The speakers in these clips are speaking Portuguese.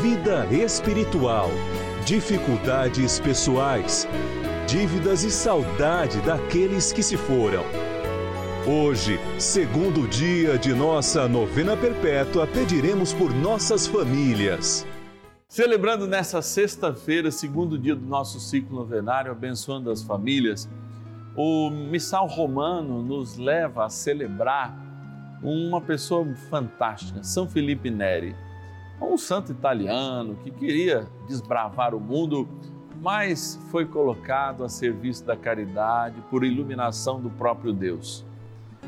vida espiritual, dificuldades pessoais, dívidas e saudade daqueles que se foram. Hoje, segundo dia de nossa novena perpétua, pediremos por nossas famílias. Celebrando nessa sexta-feira, segundo dia do nosso ciclo novenário, abençoando as famílias, o missal romano nos leva a celebrar uma pessoa fantástica, São Felipe Neri um santo italiano que queria desbravar o mundo, mas foi colocado a serviço da caridade por iluminação do próprio Deus.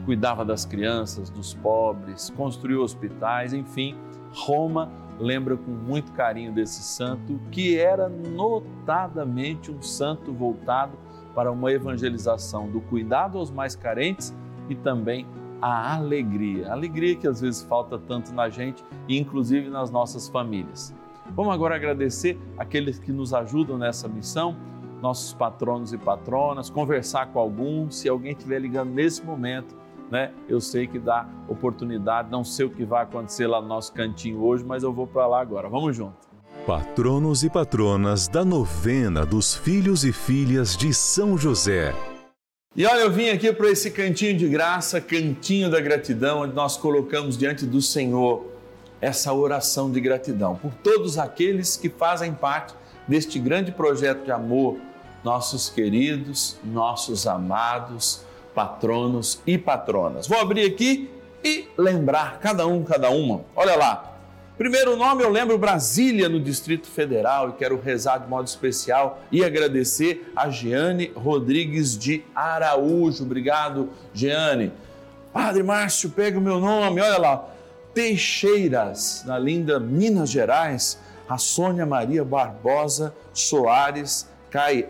Cuidava das crianças, dos pobres, construiu hospitais, enfim, Roma lembra com muito carinho desse santo, que era notadamente um santo voltado para uma evangelização do cuidado aos mais carentes e também a alegria. A alegria que às vezes falta tanto na gente e inclusive nas nossas famílias. Vamos agora agradecer aqueles que nos ajudam nessa missão, nossos patronos e patronas, conversar com alguns, se alguém estiver ligando nesse momento, né? Eu sei que dá oportunidade, não sei o que vai acontecer lá no nosso cantinho hoje, mas eu vou para lá agora. Vamos junto. Patronos e patronas da novena dos filhos e filhas de São José. E olha, eu vim aqui para esse cantinho de graça, cantinho da gratidão, onde nós colocamos diante do Senhor essa oração de gratidão por todos aqueles que fazem parte deste grande projeto de amor, nossos queridos, nossos amados patronos e patronas. Vou abrir aqui e lembrar cada um, cada uma. Olha lá, Primeiro nome eu lembro Brasília, no Distrito Federal, e quero rezar de modo especial e agradecer a Jeane Rodrigues de Araújo. Obrigado, Jeane. Padre Márcio, pega o meu nome, olha lá. Teixeiras, na linda Minas Gerais, a Sônia Maria Barbosa Soares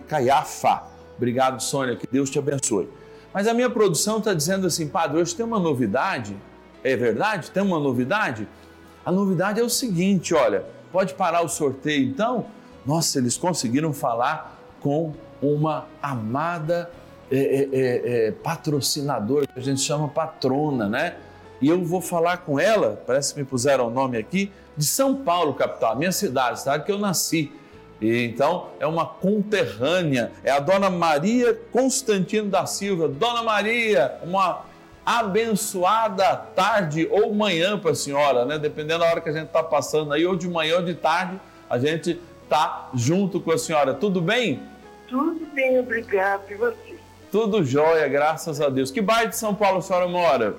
Caiafa. Obrigado, Sônia, que Deus te abençoe. Mas a minha produção está dizendo assim, Padre, hoje tem uma novidade. É verdade? Tem uma novidade? A novidade é o seguinte: olha, pode parar o sorteio então? Nossa, eles conseguiram falar com uma amada é, é, é, é, patrocinadora, que a gente chama patrona, né? E eu vou falar com ela, parece que me puseram o nome aqui, de São Paulo, capital, minha cidade, cidade que eu nasci. E, então, é uma conterrânea, é a dona Maria Constantino da Silva. Dona Maria, uma abençoada tarde ou manhã para a senhora, né? Dependendo da hora que a gente está passando aí, ou de manhã ou de tarde, a gente está junto com a senhora. Tudo bem? Tudo bem, obrigado. E você? Tudo jóia, graças a Deus. Que bairro de São Paulo a senhora mora?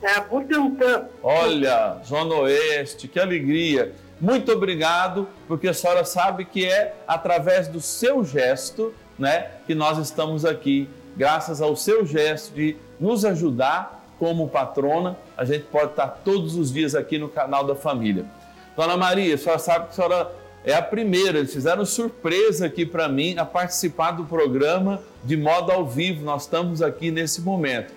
É, Butantã. Olha, Zona Oeste, que alegria. Muito obrigado, porque a senhora sabe que é através do seu gesto, né, que nós estamos aqui, graças ao seu gesto de nos ajudar como patrona, a gente pode estar todos os dias aqui no canal da família. Dona Maria, a senhora sabe que a senhora é a primeira, eles fizeram surpresa aqui para mim a participar do programa de modo ao vivo. Nós estamos aqui nesse momento.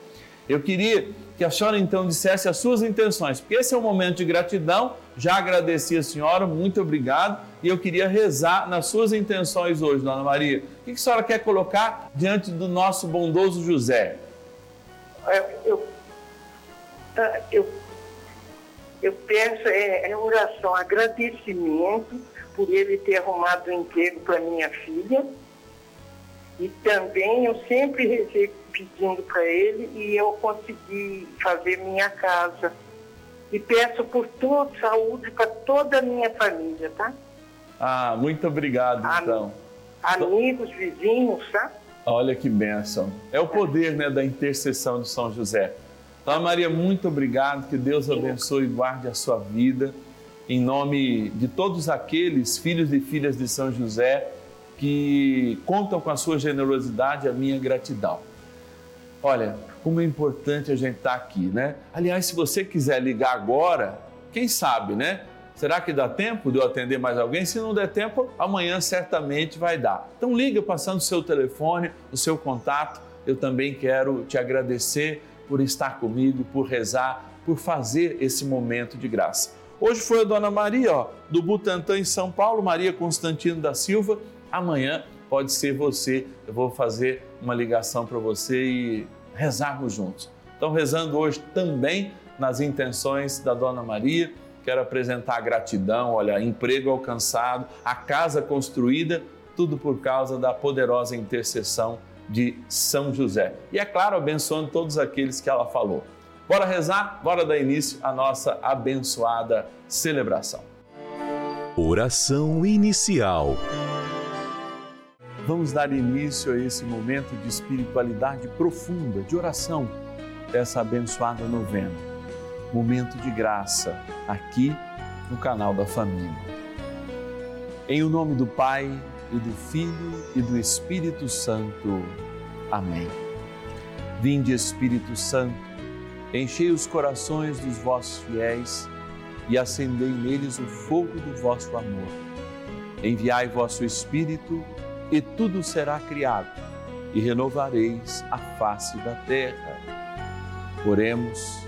Eu queria que a senhora então dissesse as suas intenções, porque esse é um momento de gratidão. Já agradeci a senhora, muito obrigado. E eu queria rezar nas suas intenções hoje, Dona Maria. O que a senhora quer colocar diante do nosso bondoso José? É, eu, é, eu, Eu peço é, é oração, agradecimento por ele ter arrumado um emprego para minha filha. E também eu sempre rezei pedindo para ele e eu consegui fazer minha casa. E peço por tua saúde para toda a minha família, tá? Ah, muito obrigado, Am- então. Amigos, vizinhos, tá? Olha que bênção. É o poder né, da intercessão de São José. Então, Maria, muito obrigado. Que Deus abençoe e guarde a sua vida. Em nome de todos aqueles filhos e filhas de São José que contam com a sua generosidade, a minha gratidão. Olha, como é importante a gente estar aqui, né? Aliás, se você quiser ligar agora, quem sabe, né? Será que dá tempo de eu atender mais alguém? Se não der tempo, amanhã certamente vai dar. Então liga passando o seu telefone, o seu contato. Eu também quero te agradecer por estar comigo, por rezar, por fazer esse momento de graça. Hoje foi a Dona Maria, ó, do Butantã em São Paulo, Maria Constantino da Silva. Amanhã pode ser você. Eu vou fazer uma ligação para você e rezarmos juntos. Então, rezando hoje também nas intenções da Dona Maria, quero apresentar a gratidão, olha, emprego alcançado, a casa construída, tudo por causa da poderosa intercessão de São José. E é claro, abençoando todos aqueles que ela falou. Bora rezar? Bora dar início à nossa abençoada celebração. Oração inicial. Vamos dar início a esse momento de espiritualidade profunda, de oração, dessa abençoada novena. Momento de graça, aqui no canal da família. Em o nome do Pai e do Filho e do Espírito Santo. Amém. Vinde, Espírito Santo, enchei os corações dos vossos fiéis e acendei neles o fogo do vosso amor. Enviai vosso Espírito e tudo será criado, e renovareis a face da terra. Oremos,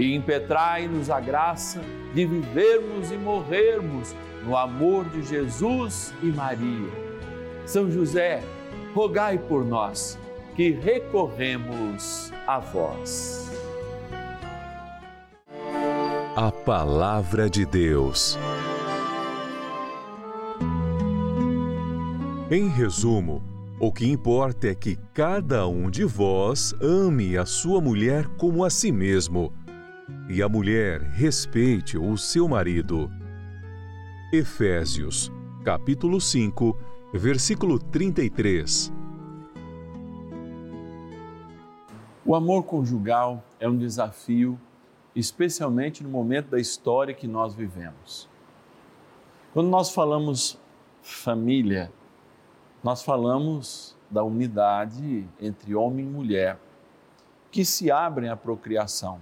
e impetrai-nos a graça de vivermos e morrermos no amor de Jesus e Maria. São José, rogai por nós que recorremos a vós. A Palavra de Deus. Em resumo, o que importa é que cada um de vós ame a sua mulher como a si mesmo, e a mulher respeite o seu marido. Efésios, capítulo 5, versículo 33. O amor conjugal é um desafio, especialmente no momento da história que nós vivemos. Quando nós falamos família, nós falamos da unidade entre homem e mulher, que se abrem à procriação,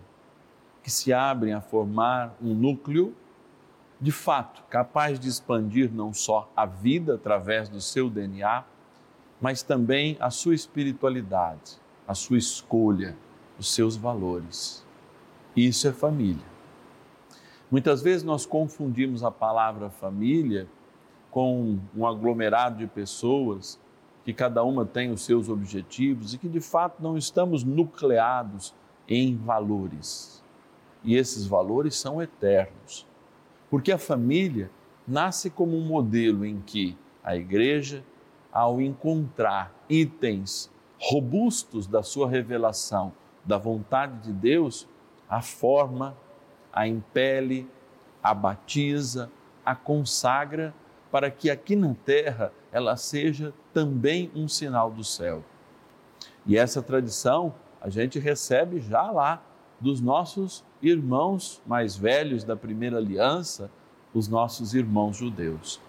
que se abrem a formar um núcleo de fato capaz de expandir não só a vida através do seu DNA, mas também a sua espiritualidade, a sua escolha, os seus valores. Isso é família. Muitas vezes nós confundimos a palavra família com um aglomerado de pessoas que cada uma tem os seus objetivos e que de fato não estamos nucleados em valores. E esses valores são eternos. Porque a família nasce como um modelo em que a igreja, ao encontrar itens robustos da sua revelação da vontade de Deus, a forma, a impele, a batiza, a consagra para que aqui na terra ela seja também um sinal do céu. E essa tradição a gente recebe já lá dos nossos irmãos mais velhos da primeira aliança, os nossos irmãos judeus.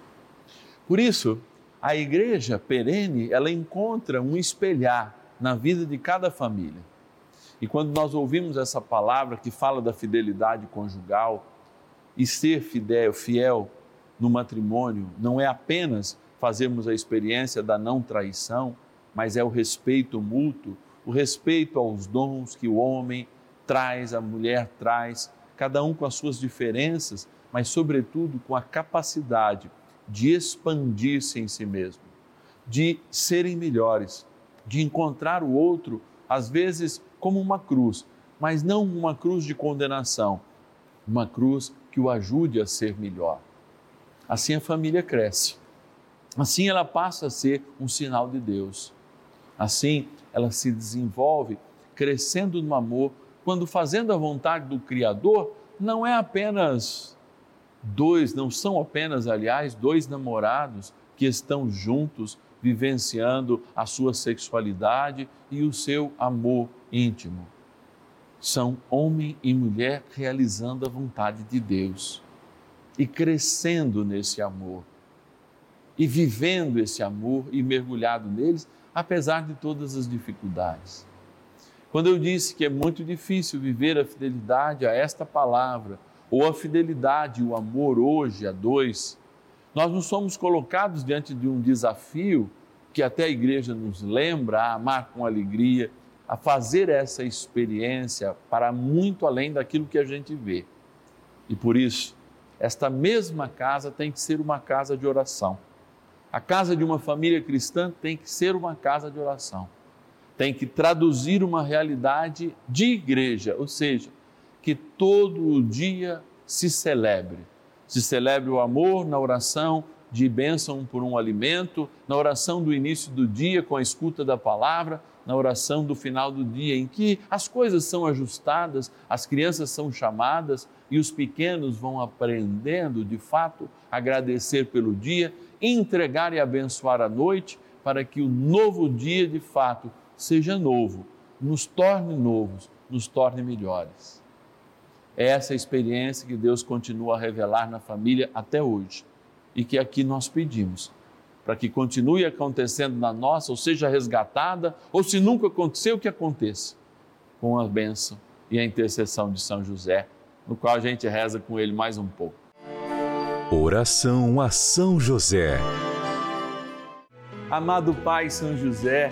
Por isso, a igreja perene, ela encontra um espelhar na vida de cada família. E quando nós ouvimos essa palavra que fala da fidelidade conjugal e ser fidel, fiel no matrimônio, não é apenas fazermos a experiência da não traição, mas é o respeito mútuo, o respeito aos dons que o homem traz, a mulher traz, cada um com as suas diferenças, mas sobretudo com a capacidade de expandir-se em si mesmo, de serem melhores, de encontrar o outro, às vezes, como uma cruz, mas não uma cruz de condenação, uma cruz que o ajude a ser melhor. Assim a família cresce. Assim ela passa a ser um sinal de Deus. Assim ela se desenvolve crescendo no amor, quando fazendo a vontade do Criador, não é apenas dois, não são apenas, aliás, dois namorados que estão juntos vivenciando a sua sexualidade e o seu amor íntimo. São homem e mulher realizando a vontade de Deus e crescendo nesse amor e vivendo esse amor e mergulhado neles, apesar de todas as dificuldades. Quando eu disse que é muito difícil viver a fidelidade a esta palavra, ou a fidelidade e o amor hoje a dois, nós não somos colocados diante de um desafio que até a igreja nos lembra a amar com alegria, a fazer essa experiência para muito além daquilo que a gente vê. E por isso, esta mesma casa tem que ser uma casa de oração. A casa de uma família cristã tem que ser uma casa de oração. Tem que traduzir uma realidade de igreja, ou seja, que todo dia se celebre. Se celebre o amor na oração de bênção por um alimento, na oração do início do dia com a escuta da palavra, na oração do final do dia, em que as coisas são ajustadas, as crianças são chamadas e os pequenos vão aprendendo, de fato, agradecer pelo dia, entregar e abençoar a noite, para que o novo dia, de fato, seja novo, nos torne novos, nos torne melhores. É essa experiência que Deus continua a revelar na família até hoje e que aqui nós pedimos para que continue acontecendo na nossa, ou seja resgatada, ou se nunca aconteceu, que aconteça, com a bênção e a intercessão de São José, no qual a gente reza com ele mais um pouco. Oração a São José. Amado Pai São José,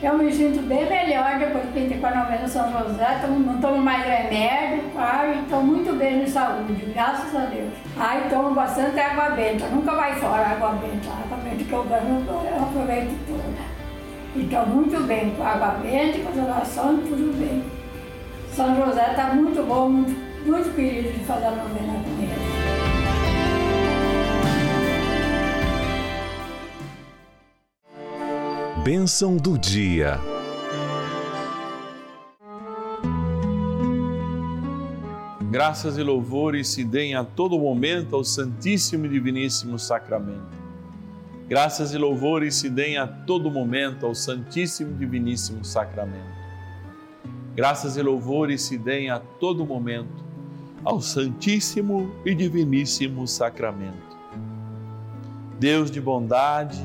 Eu me sinto bem melhor depois que entrei com a novena São José, não tomo mais remédio, ai, estou muito bem de saúde, graças a Deus. Ai, tomo bastante água benta, nunca vai fora água benta, a água benta que eu ganho, eu aproveito toda. Estou muito bem com água benta, com as orações, tudo bem. São José está muito bom, muito, muito querido de fazer a novena Bênção do dia. Graças e louvores se deem a todo momento ao Santíssimo e Diviníssimo Sacramento. Graças e louvores se deem a todo momento ao Santíssimo e Diviníssimo Sacramento. Graças e louvores se deem a todo momento ao Santíssimo e Diviníssimo Sacramento. Deus de bondade,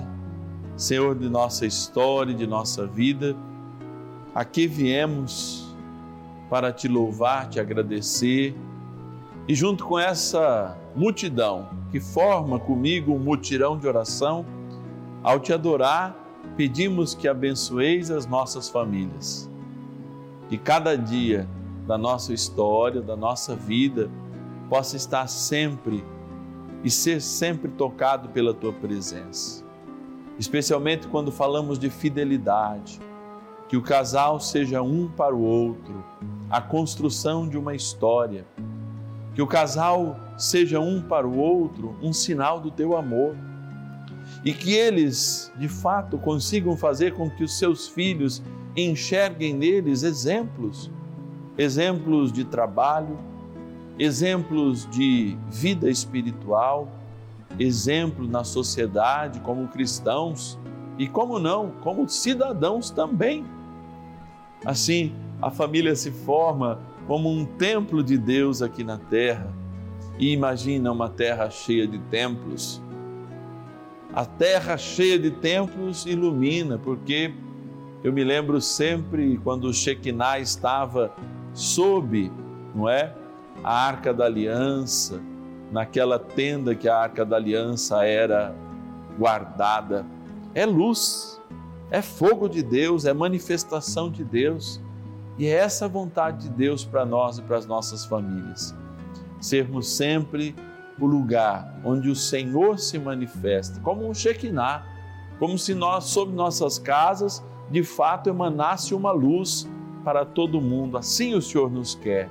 Senhor de nossa história, de nossa vida, aqui viemos para te louvar, te agradecer e, junto com essa multidão que forma comigo um mutirão de oração, ao te adorar, pedimos que abençoeis as nossas famílias. Que cada dia da nossa história, da nossa vida, possa estar sempre e ser sempre tocado pela tua presença especialmente quando falamos de fidelidade, que o casal seja um para o outro, a construção de uma história, que o casal seja um para o outro um sinal do teu amor e que eles, de fato, consigam fazer com que os seus filhos enxerguem neles exemplos, exemplos de trabalho, exemplos de vida espiritual exemplo na sociedade como cristãos e, como não, como cidadãos também. Assim, a família se forma como um templo de Deus aqui na terra. E imagina uma terra cheia de templos. A terra cheia de templos ilumina, porque eu me lembro sempre quando o Shekinah estava sob, não é? A arca da aliança, naquela tenda que a arca da aliança era guardada. É luz, é fogo de Deus, é manifestação de Deus. E é essa vontade de Deus para nós e para as nossas famílias. Sermos sempre o lugar onde o Senhor se manifesta, como um Shekinah, como se nós, sobre nossas casas, de fato emanasse uma luz para todo mundo. Assim o Senhor nos quer.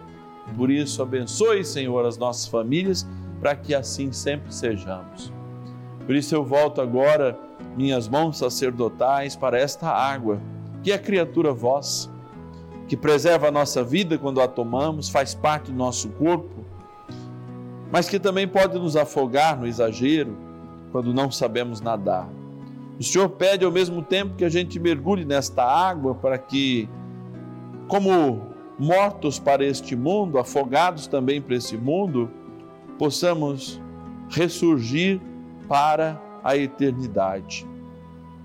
Por isso, abençoe, Senhor, as nossas famílias para que assim sempre sejamos. Por isso eu volto agora minhas mãos sacerdotais para esta água, que é criatura vossa, que preserva a nossa vida quando a tomamos, faz parte do nosso corpo, mas que também pode nos afogar no exagero quando não sabemos nadar. O Senhor pede ao mesmo tempo que a gente mergulhe nesta água para que, como mortos para este mundo, afogados também para esse mundo, possamos ressurgir para a eternidade.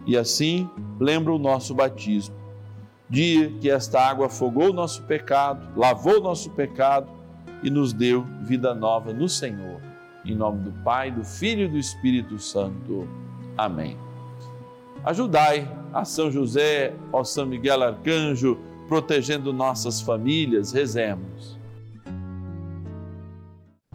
E assim, lembra o nosso batismo. Dia que esta água afogou o nosso pecado, lavou o nosso pecado e nos deu vida nova no Senhor. Em nome do Pai, do Filho e do Espírito Santo. Amém. Ajudai a São José, ao São Miguel Arcanjo, protegendo nossas famílias, rezemos.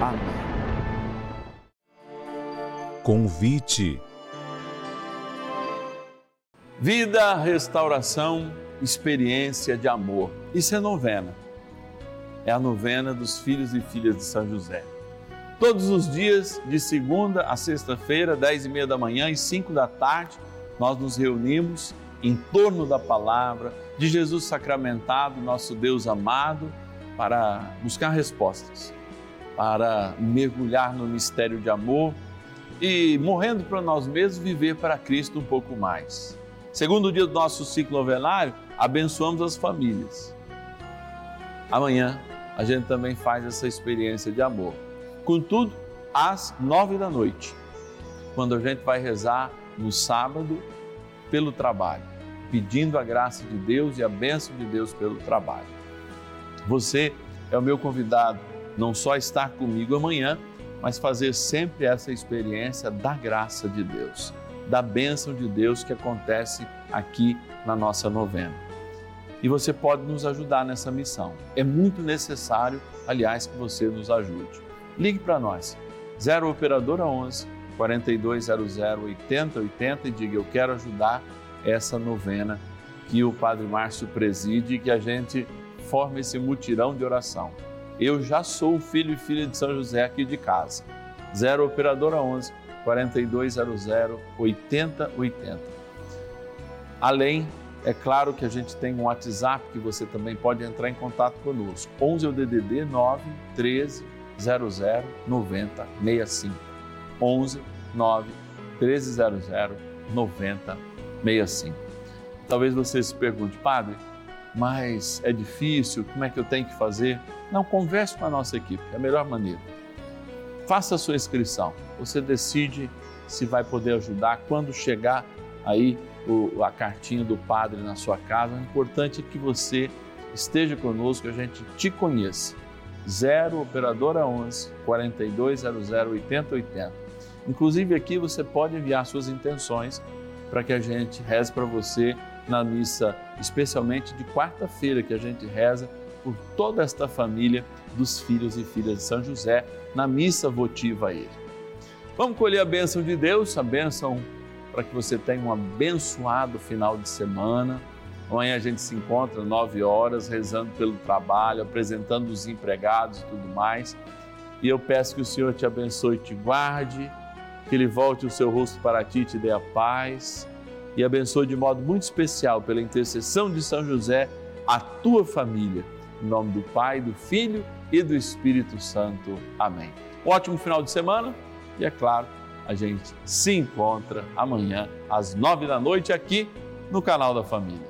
Amém. Convite. Vida, restauração, experiência de amor. Isso é novena. é a novena dos filhos e filhas de São José. Todos os dias, de segunda a sexta-feira, dez e meia da manhã e cinco da tarde, nós nos reunimos em torno da palavra de Jesus sacramentado, nosso Deus amado, para buscar respostas, para mergulhar no mistério de amor e, morrendo para nós mesmos, viver para Cristo um pouco mais. Segundo dia do nosso ciclo novenário, abençoamos as famílias. Amanhã a gente também faz essa experiência de amor. Contudo, às nove da noite, quando a gente vai rezar no sábado pelo trabalho, pedindo a graça de Deus e a bênção de Deus pelo trabalho. Você é o meu convidado, não só estar comigo amanhã, mas fazer sempre essa experiência da graça de Deus, da bênção de Deus que acontece aqui na nossa novena. E você pode nos ajudar nessa missão. É muito necessário, aliás, que você nos ajude. Ligue para nós, 0 Operadora 11 4200 8080 e diga: Eu quero ajudar essa novena que o Padre Márcio preside e que a gente forme esse mutirão de oração. Eu já sou filho e filha de São José aqui de casa. 0 Operadora 11 4200 8080. Além, é claro que a gente tem um WhatsApp que você também pode entrar em contato conosco. 11 é o DDD 9 13 00 90 65. 11 9 1300 90 65. Talvez você se pergunte, padre, mas é difícil, como é que eu tenho que fazer? Não, converse com a nossa equipe, é a melhor maneira. Faça a sua inscrição, você decide se vai poder ajudar quando chegar aí o, a cartinha do padre na sua casa. O importante é que você esteja conosco, a gente te conheça. 0 Operadora 11 4200 8080. Inclusive aqui você pode enviar suas intenções para que a gente reze para você na missa, especialmente de quarta-feira, que a gente reza por toda esta família dos filhos e filhas de São José, na missa votiva a ele. Vamos colher a bênção de Deus, a bênção para que você tenha um abençoado final de semana. Amanhã a gente se encontra nove horas, rezando pelo trabalho, apresentando os empregados e tudo mais. E eu peço que o Senhor te abençoe e te guarde que Ele volte o seu rosto para ti e te dê a paz e abençoe de modo muito especial, pela intercessão de São José, a tua família. Em nome do Pai, do Filho e do Espírito Santo. Amém. Ótimo final de semana e, é claro, a gente se encontra amanhã às nove da noite aqui no canal da Família.